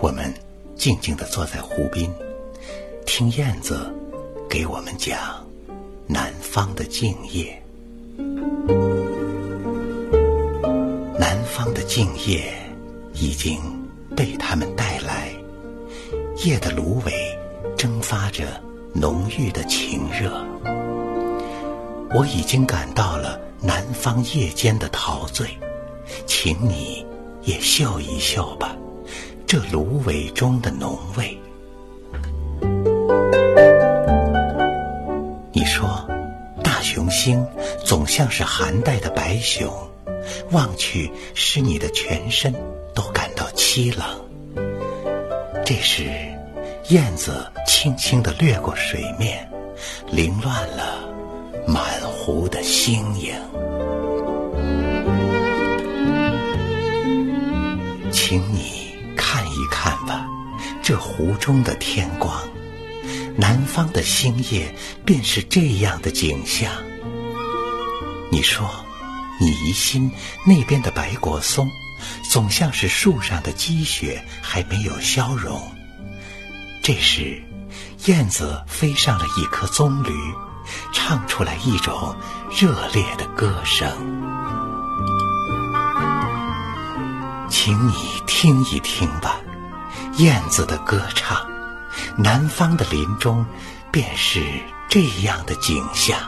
我们静静地坐在湖边，听燕子给我们讲南方的静夜。南方的静夜已经被他们带来，夜的芦苇蒸发着浓郁的情热。我已经感到了南方夜间的陶醉，请你也嗅一嗅吧，这芦苇中的浓味。你说，大熊星总像是寒带的白熊，望去使你的全身都感到凄冷。这时，燕子轻轻地掠过水面，凌乱了。满湖的星影，请你一看吧，这湖中的天光，南方的星夜便是这样的景象。你说，你疑心那边的白果松，总像是树上的积雪还没有消融。这时，燕子飞上了一棵棕榈。唱出来一种热烈的歌声，请你听一听吧，燕子的歌唱。南方的林中，便是这样的景象。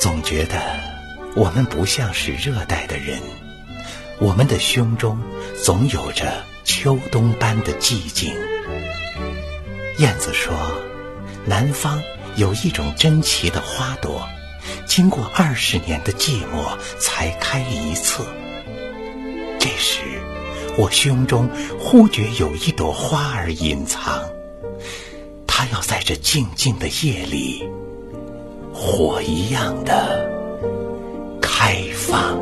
总觉得我们不像是热带的人，我们的胸中总有着。秋冬般的寂静。燕子说：“南方有一种珍奇的花朵，经过二十年的寂寞才开一次。”这时，我胸中忽觉有一朵花儿隐藏，它要在这静静的夜里，火一样的开放。